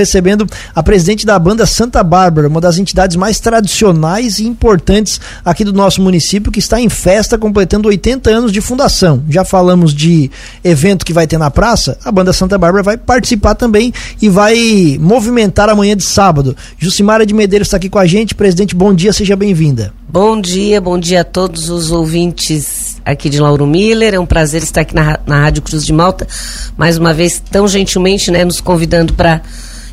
recebendo a presidente da banda Santa Bárbara, uma das entidades mais tradicionais e importantes aqui do nosso município, que está em festa completando 80 anos de fundação. Já falamos de evento que vai ter na praça, a banda Santa Bárbara vai participar também e vai movimentar amanhã de sábado. Jucimara de Medeiros está aqui com a gente. Presidente, bom dia, seja bem-vinda. Bom dia, bom dia a todos os ouvintes aqui de Lauro Miller. É um prazer estar aqui na, na Rádio Cruz de Malta, mais uma vez tão gentilmente, né, nos convidando para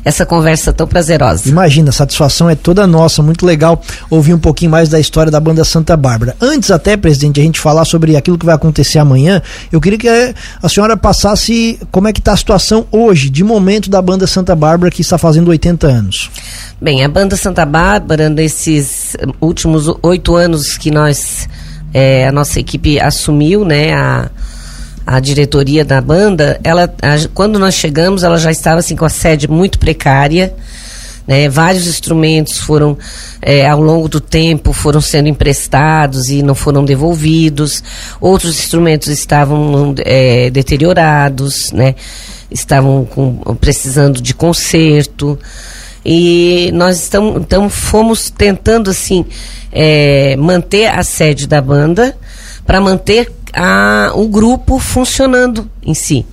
essa conversa tão prazerosa. Imagina, a satisfação é toda nossa, muito legal ouvir um pouquinho mais da história da banda Santa Bárbara. Antes até, presidente, a gente falar sobre aquilo que vai acontecer amanhã, eu queria que a senhora passasse como é que está a situação hoje, de momento da banda Santa Bárbara que está fazendo 80 anos. Bem, a banda Santa Bárbara, nesses últimos oito anos que nós, é, a nossa equipe assumiu, né, a a diretoria da banda, ela, a, quando nós chegamos, ela já estava assim com a sede muito precária. Né, vários instrumentos foram, é, ao longo do tempo, foram sendo emprestados e não foram devolvidos. Outros instrumentos estavam é, deteriorados, né, estavam com, precisando de conserto. E nós estamos, então fomos tentando assim é, manter a sede da banda para manter a, o grupo funcionando em si.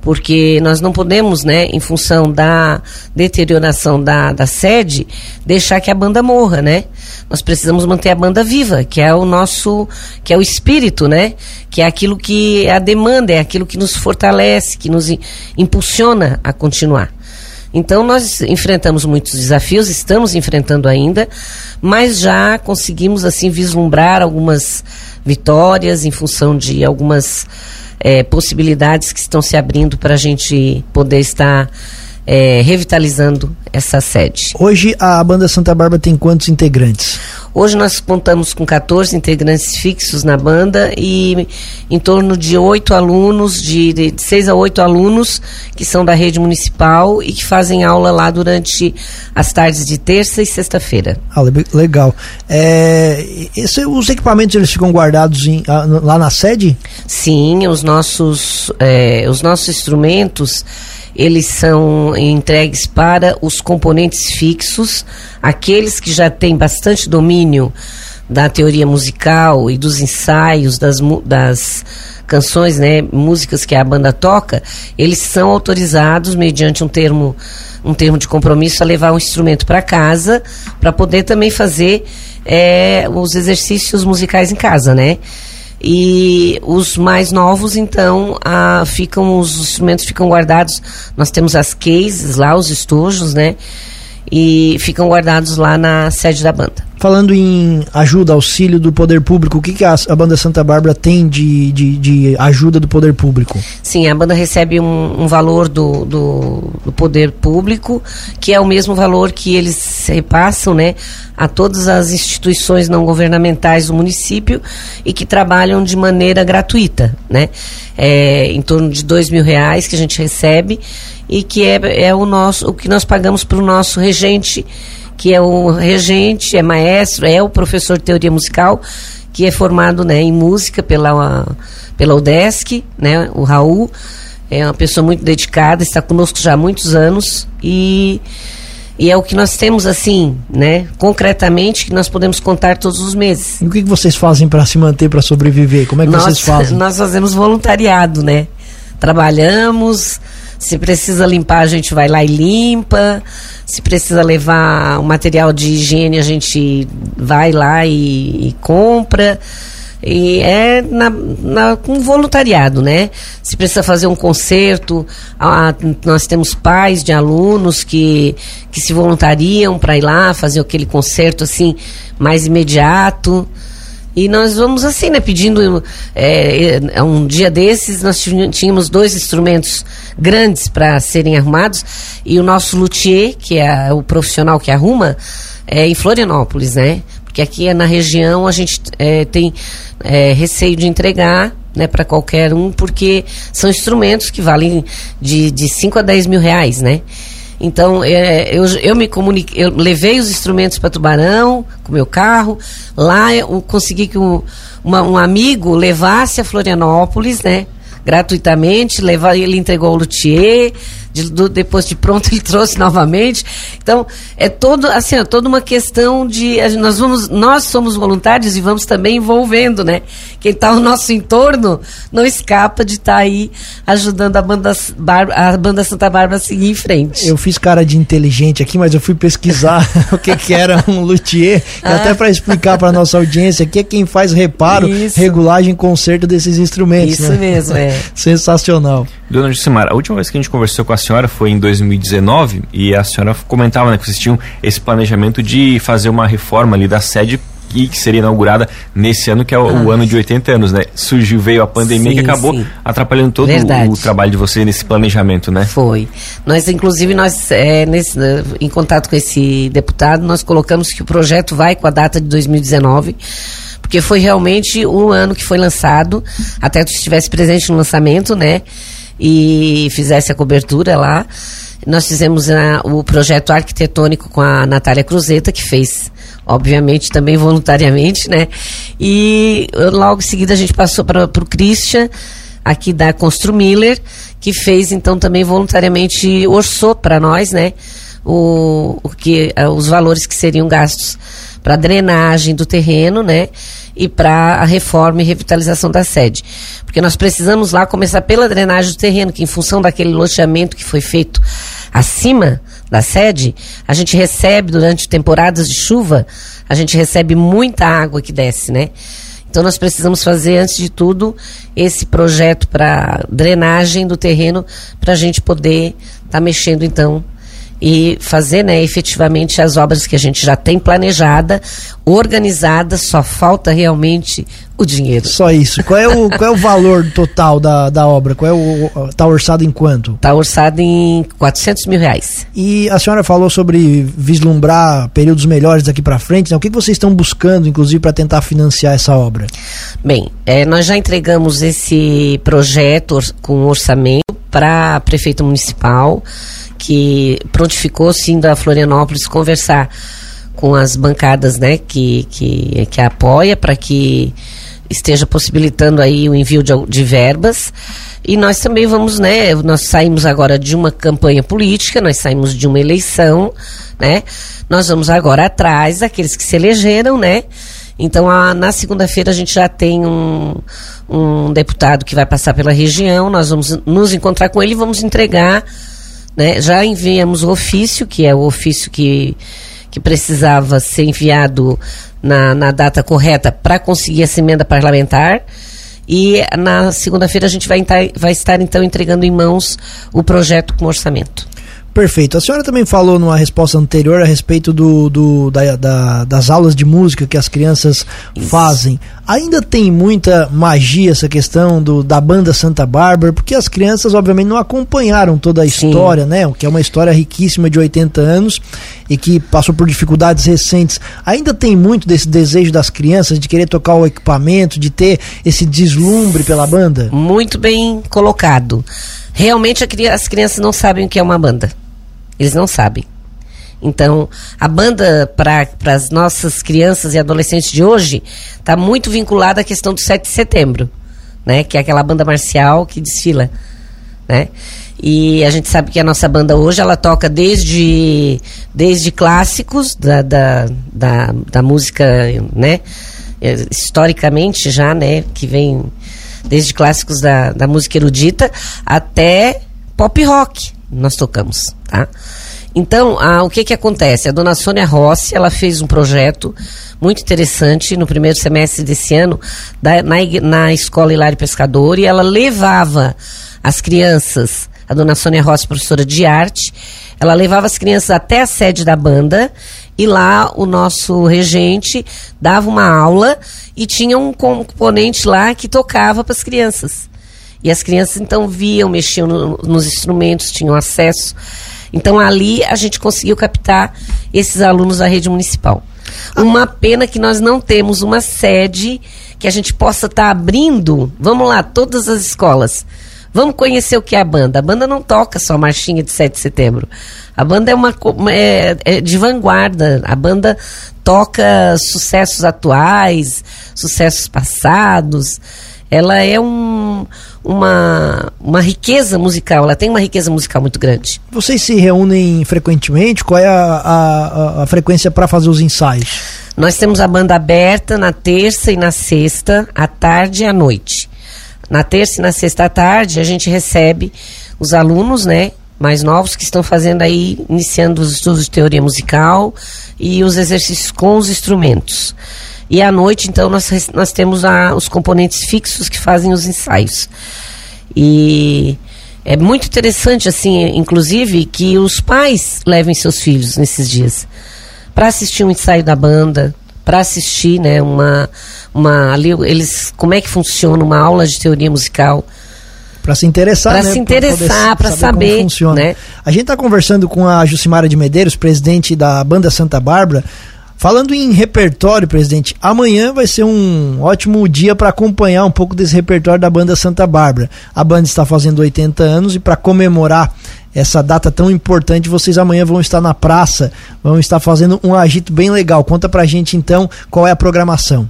Porque nós não podemos, né, em função da deterioração da, da sede, deixar que a banda morra, né? Nós precisamos manter a banda viva, que é o nosso, que é o espírito, né? Que é aquilo que a demanda, é aquilo que nos fortalece, que nos impulsiona a continuar. Então nós enfrentamos muitos desafios, estamos enfrentando ainda, mas já conseguimos assim vislumbrar algumas vitórias em função de algumas é, possibilidades que estão se abrindo para a gente poder estar é, revitalizando essa sede. Hoje a banda Santa Bárbara tem quantos integrantes? Hoje nós contamos com 14 integrantes fixos na banda e em torno de oito alunos, de, de seis a oito alunos que são da rede municipal e que fazem aula lá durante as tardes de terça e sexta-feira. Ah, legal. É, esse, os equipamentos eles ficam guardados em, lá na sede? Sim, os nossos, é, os nossos instrumentos eles são entregues para os componentes fixos, aqueles que já têm bastante domínio da teoria musical e dos ensaios das, das canções, né, músicas que a banda toca, eles são autorizados mediante um termo um termo de compromisso a levar um instrumento para casa para poder também fazer é, os exercícios musicais em casa, né? E os mais novos, então, ah, ficam, os instrumentos ficam guardados. Nós temos as cases lá, os estojos, né? E ficam guardados lá na sede da banda. Falando em ajuda, auxílio do poder público, o que, que a, a banda Santa Bárbara tem de, de, de, ajuda do poder público? Sim, a banda recebe um, um valor do, do, do, poder público, que é o mesmo valor que eles repassam né, a todas as instituições não governamentais do município e que trabalham de maneira gratuita. Né? É, em torno de dois mil reais que a gente recebe e que é, é o, nosso, o que nós pagamos para o nosso regente que é o regente, é maestro, é o professor de teoria musical, que é formado né, em música pela, pela UDESC, né, o Raul. É uma pessoa muito dedicada, está conosco já há muitos anos e, e é o que nós temos assim, né, concretamente, que nós podemos contar todos os meses. E o que, que vocês fazem para se manter, para sobreviver? Como é que nós, vocês fazem? Nós fazemos voluntariado, né? Trabalhamos, se precisa limpar, a gente vai lá e limpa. Se precisa levar o material de higiene, a gente vai lá e, e compra. E é na, na, com voluntariado, né? Se precisa fazer um concerto, a, nós temos pais de alunos que, que se voluntariam para ir lá fazer aquele concerto assim mais imediato. E nós vamos assim, né? Pedindo. É, é, um dia desses, nós tínhamos dois instrumentos grandes para serem arrumados. E o nosso luthier, que é o profissional que arruma, é em Florianópolis, né? Porque aqui é na região a gente é, tem é, receio de entregar né, para qualquer um, porque são instrumentos que valem de, de 5 a 10 mil reais, né? Então, é, eu, eu me comuniquei, eu levei os instrumentos para Tubarão com meu carro. Lá eu consegui que um, uma, um amigo levasse a Florianópolis, né? Gratuitamente, levar, ele entregou o luthier, de, do, depois de pronto ele trouxe novamente. Então, é todo, assim, é toda uma questão de. Nós, vamos, nós somos voluntários e vamos também envolvendo, né? Quem está ao nosso entorno não escapa de estar tá aí ajudando a banda, Bar, a banda Santa Bárbara a seguir em frente. Eu fiz cara de inteligente aqui, mas eu fui pesquisar o que, que era um luthier, ah. até para explicar para nossa audiência que é quem faz reparo, Isso. regulagem e conserto desses instrumentos. Isso né? mesmo, é. Sensacional. Dona Jucimara, a última vez que a gente conversou com a senhora foi em 2019 e a senhora comentava né, que vocês tinham esse planejamento de fazer uma reforma ali da sede e que seria inaugurada nesse ano, que é o, ah. o, ano de 80 anos, né? Surgiu, veio a pandemia sim, que acabou sim. atrapalhando todo o, o, trabalho de você nesse planejamento, né? Foi. Nós, inclusive, nós, é, nesse, né, em contato com esse deputado, nós colocamos que o projeto vai com a data de 2019 porque foi realmente o ano que foi lançado, até tu estivesse presente no lançamento, né? E fizesse a cobertura lá. Nós fizemos a, o projeto arquitetônico com a Natália Cruzeta, que fez, obviamente, também voluntariamente, né? E logo em seguida a gente passou para o Christian, aqui da Constru Miller, que fez então também voluntariamente, orçou para nós, né? O, o que, os valores que seriam gastos para drenagem do terreno, né? E para a reforma e revitalização da sede. Porque nós precisamos lá começar pela drenagem do terreno, que em função daquele loteamento que foi feito acima da sede, a gente recebe durante temporadas de chuva, a gente recebe muita água que desce, né? Então nós precisamos fazer, antes de tudo, esse projeto para drenagem do terreno para a gente poder estar tá mexendo então e fazer né, efetivamente as obras que a gente já tem planejada, organizada, só falta realmente o dinheiro. Só isso. Qual é o, qual é o valor total da, da obra? Qual é o está orçado em quanto? Está orçado em 400 mil reais. E a senhora falou sobre vislumbrar períodos melhores daqui para frente. Né? O que, que vocês estão buscando, inclusive, para tentar financiar essa obra? Bem, é, nós já entregamos esse projeto com orçamento para prefeito municipal que prontificou sim da Florianópolis conversar com as bancadas, né, que que, que apoia para que esteja possibilitando aí o envio de, de verbas. E nós também vamos, né? Nós saímos agora de uma campanha política, nós saímos de uma eleição, né? Nós vamos agora atrás daqueles que se elegeram, né? Então, a, na segunda-feira a gente já tem um, um deputado que vai passar pela região, nós vamos nos encontrar com ele e vamos entregar né? Já enviamos o ofício, que é o ofício que, que precisava ser enviado na, na data correta para conseguir essa emenda parlamentar. E na segunda-feira a gente vai, vai estar então entregando em mãos o projeto com orçamento. Perfeito. A senhora também falou numa resposta anterior a respeito do, do da, da, das aulas de música que as crianças Isso. fazem. Ainda tem muita magia essa questão do, da banda Santa Bárbara, porque as crianças, obviamente, não acompanharam toda a Sim. história, né? Que é uma história riquíssima de 80 anos e que passou por dificuldades recentes. Ainda tem muito desse desejo das crianças de querer tocar o equipamento, de ter esse deslumbre pela banda? Muito bem colocado. Realmente as crianças não sabem o que é uma banda. Eles não sabem. Então, a banda para as nossas crianças e adolescentes de hoje está muito vinculada à questão do 7 de setembro, né? Que é aquela banda marcial que desfila, né? E a gente sabe que a nossa banda hoje ela toca desde, desde clássicos da, da, da, da música, né? É, historicamente já, né? Que vem desde clássicos da, da música erudita até pop rock nós tocamos, tá? Então, a, o que que acontece? A dona Sônia Rossi, ela fez um projeto muito interessante no primeiro semestre desse ano da, na, na Escola Hilário Pescador e ela levava as crianças, a dona Sônia Rossi, professora de arte, ela levava as crianças até a sede da banda e lá o nosso regente dava uma aula e tinha um componente lá que tocava para as crianças. E as crianças então viam, mexiam no, nos instrumentos, tinham acesso. Então ali a gente conseguiu captar esses alunos da rede municipal. Uma pena que nós não temos uma sede que a gente possa estar tá abrindo. Vamos lá, todas as escolas. Vamos conhecer o que é a banda. A banda não toca só marchinha de 7 de setembro. A banda é uma é, é de vanguarda. A banda toca sucessos atuais, sucessos passados. Ela é um, uma, uma riqueza musical, ela tem uma riqueza musical muito grande. Vocês se reúnem frequentemente? Qual é a, a, a frequência para fazer os ensaios? Nós temos a banda aberta na terça e na sexta, à tarde e à noite. Na terça e na sexta à tarde, a gente recebe os alunos, né, mais novos que estão fazendo aí, iniciando os estudos de teoria musical e os exercícios com os instrumentos. E à noite, então, nós, nós temos a, os componentes fixos que fazem os ensaios. E é muito interessante, assim, inclusive, que os pais levem seus filhos nesses dias para assistir um ensaio da banda, para assistir, né, uma, uma ali eles como é que funciona uma aula de teoria musical para se interessar, para né? se interessar, para saber, saber funciona. Né? A gente está conversando com a Jucimara de Medeiros, presidente da banda Santa Bárbara. Falando em repertório, presidente, amanhã vai ser um ótimo dia para acompanhar um pouco desse repertório da banda Santa Bárbara. A banda está fazendo 80 anos e para comemorar essa data tão importante, vocês amanhã vão estar na praça, vão estar fazendo um agito bem legal. Conta pra gente então qual é a programação.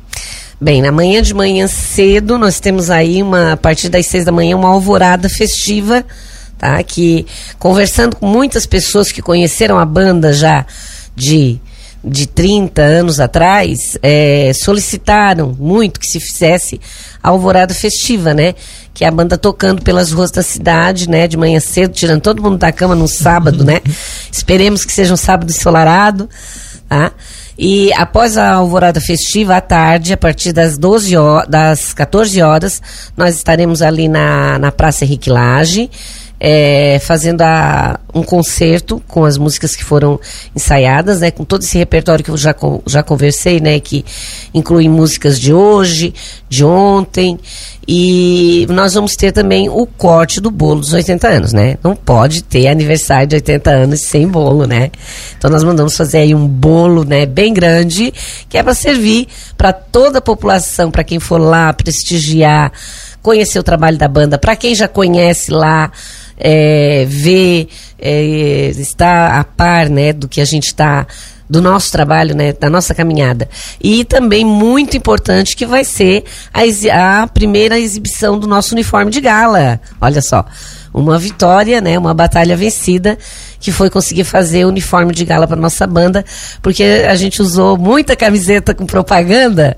Bem, na manhã de manhã cedo, nós temos aí uma, a partir das seis da manhã, uma alvorada festiva, tá? Que conversando com muitas pessoas que conheceram a banda já de de 30 anos atrás, é, solicitaram muito que se fizesse a alvorada festiva, né? Que é a banda tocando pelas ruas da cidade, né? De manhã cedo, tirando todo mundo da cama no sábado, né? Esperemos que seja um sábado ensolarado, tá? E após a alvorada festiva, à tarde, a partir das 12 horas, das 14 horas, nós estaremos ali na, na Praça Henrique Lage, é, fazendo a, um concerto com as músicas que foram ensaiadas, né, com todo esse repertório que eu já, já conversei, né, que inclui músicas de hoje, de ontem e nós vamos ter também o corte do bolo dos 80 anos, né? Não pode ter aniversário de 80 anos sem bolo, né? Então nós mandamos fazer aí um bolo, né, bem grande, que é para servir para toda a população, para quem for lá prestigiar, conhecer o trabalho da banda, para quem já conhece lá, é, ver, é, estar a par, né, do que a gente está do nosso trabalho, né, da nossa caminhada. E também muito importante que vai ser a, a primeira exibição do nosso uniforme de gala. Olha só, uma vitória, né, uma batalha vencida que foi conseguir fazer o uniforme de gala para nossa banda, porque a gente usou muita camiseta com propaganda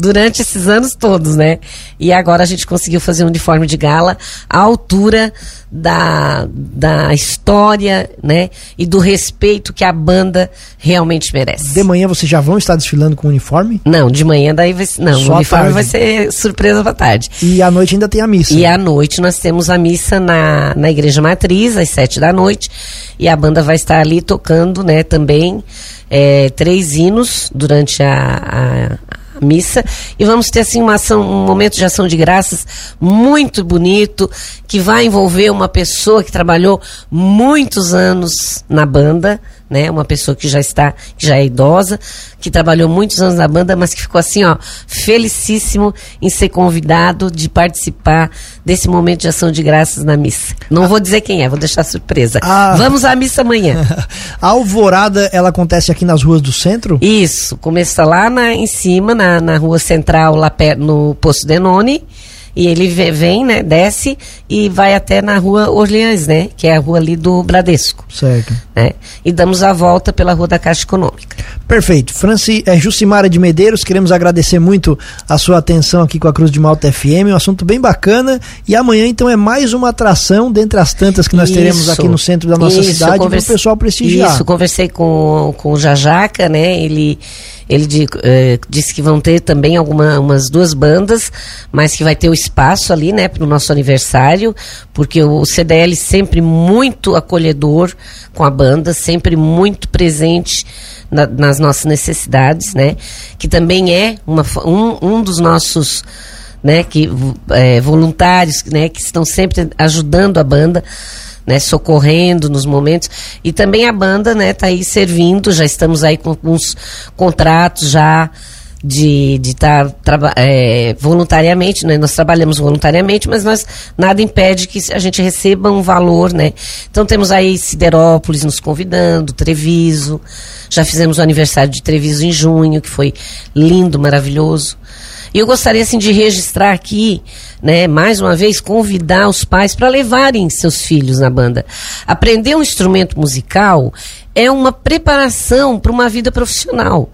durante esses anos todos, né? E agora a gente conseguiu fazer um uniforme de gala à altura da, da história, né? E do respeito que a banda realmente merece. De manhã vocês já vão estar desfilando com o uniforme? Não, de manhã daí vai não, Só o uniforme vai ser surpresa pra tarde. E à noite ainda tem a missa. E à noite nós temos a missa na, na igreja matriz às sete da noite e a banda vai estar ali tocando, né? Também é, três hinos durante a, a missa. E vamos ter assim uma ação, um momento de ação de graças muito bonito que vai envolver uma pessoa que trabalhou muitos anos na banda, né? Uma pessoa que já está, que já é idosa, que trabalhou muitos anos na banda, mas que ficou assim, ó, felicíssimo em ser convidado de participar desse momento de ação de graças na missa. Não ah. vou dizer quem é, vou deixar surpresa. Ah. Vamos à missa amanhã. a alvorada, ela acontece aqui nas ruas do centro? Isso, começa lá na, em cima, na, na rua central, lá perto, no Poço Denone. E ele vem, né, desce e vai até na rua Orleans, né, que é a rua ali do Bradesco. Certo. Né, e damos a volta pela rua da Caixa Econômica. Perfeito. Franci, é, Jucimara de Medeiros, queremos agradecer muito a sua atenção aqui com a Cruz de Malta FM, um assunto bem bacana. E amanhã, então, é mais uma atração dentre as tantas que nós isso, teremos aqui no centro da nossa isso, cidade para o pessoal prestigiar. Isso, conversei com, com o Jajaca, né, ele ele de, eh, disse que vão ter também algumas duas bandas, mas que vai ter o espaço ali, né, para o nosso aniversário, porque o CDL sempre muito acolhedor com a banda, sempre muito presente na, nas nossas necessidades, né, que também é uma, um, um dos nossos né, que, é, voluntários né, que estão sempre ajudando a banda né, socorrendo nos momentos. E também a banda, né, tá aí servindo, já estamos aí com alguns contratos já de estar tá, é, voluntariamente, né? nós trabalhamos voluntariamente, mas nós nada impede que a gente receba um valor, né? Então temos aí Siderópolis nos convidando, Treviso, já fizemos o aniversário de Treviso em junho, que foi lindo, maravilhoso. E eu gostaria assim de registrar aqui, né, mais uma vez convidar os pais para levarem seus filhos na banda. Aprender um instrumento musical é uma preparação para uma vida profissional.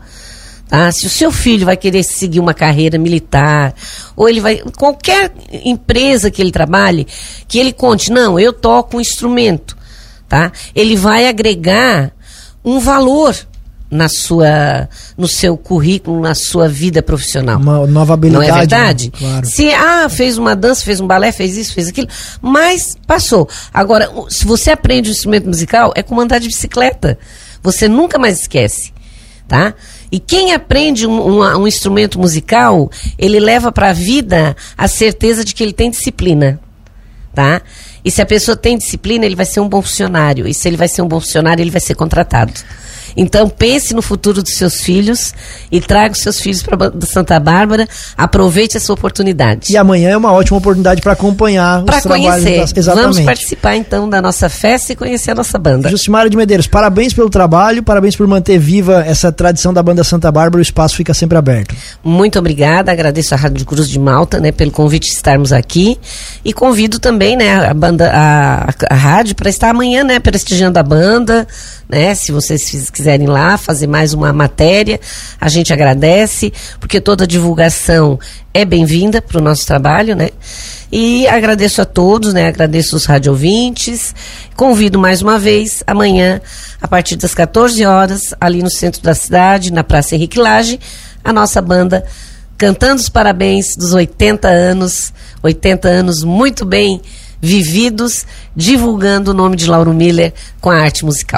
Tá? Se o seu filho vai querer seguir uma carreira militar, ou ele vai. qualquer empresa que ele trabalhe, que ele conte, não, eu toco um instrumento. Tá? Ele vai agregar um valor na sua, no seu currículo, na sua vida profissional. Uma nova habilidade. Não é verdade? Né? Claro. Se, ah, fez uma dança, fez um balé, fez isso, fez aquilo, mas passou. Agora, se você aprende um instrumento musical, é como andar de bicicleta. Você nunca mais esquece, tá? E quem aprende um, um, um instrumento musical, ele leva para a vida a certeza de que ele tem disciplina, tá? E se a pessoa tem disciplina, ele vai ser um bom funcionário. E se ele vai ser um bom funcionário, ele vai ser contratado. Então pense no futuro dos seus filhos e traga os seus filhos para Santa Bárbara. Aproveite essa oportunidade. E amanhã é uma ótima oportunidade para acompanhar pra os trabalhos. conhecer. Das... Exatamente. Vamos participar então da nossa festa e conhecer a nossa banda. Jucimara de Medeiros, parabéns pelo trabalho, parabéns por manter viva essa tradição da banda Santa Bárbara. O espaço fica sempre aberto. Muito obrigada, agradeço a Rádio Cruz de Malta, né, pelo convite de estarmos aqui e convido também, né, a banda, a, a rádio para estar amanhã, né, prestigiando a banda, né, se vocês quiserem quiserem lá fazer mais uma matéria, a gente agradece, porque toda divulgação é bem-vinda para o nosso trabalho, né? E agradeço a todos, né? Agradeço os rádio ouvintes. Convido mais uma vez, amanhã, a partir das 14 horas, ali no centro da cidade, na Praça Henrique Lage, a nossa banda cantando os parabéns dos 80 anos, 80 anos muito bem vividos, divulgando o nome de Lauro Miller com a arte musical.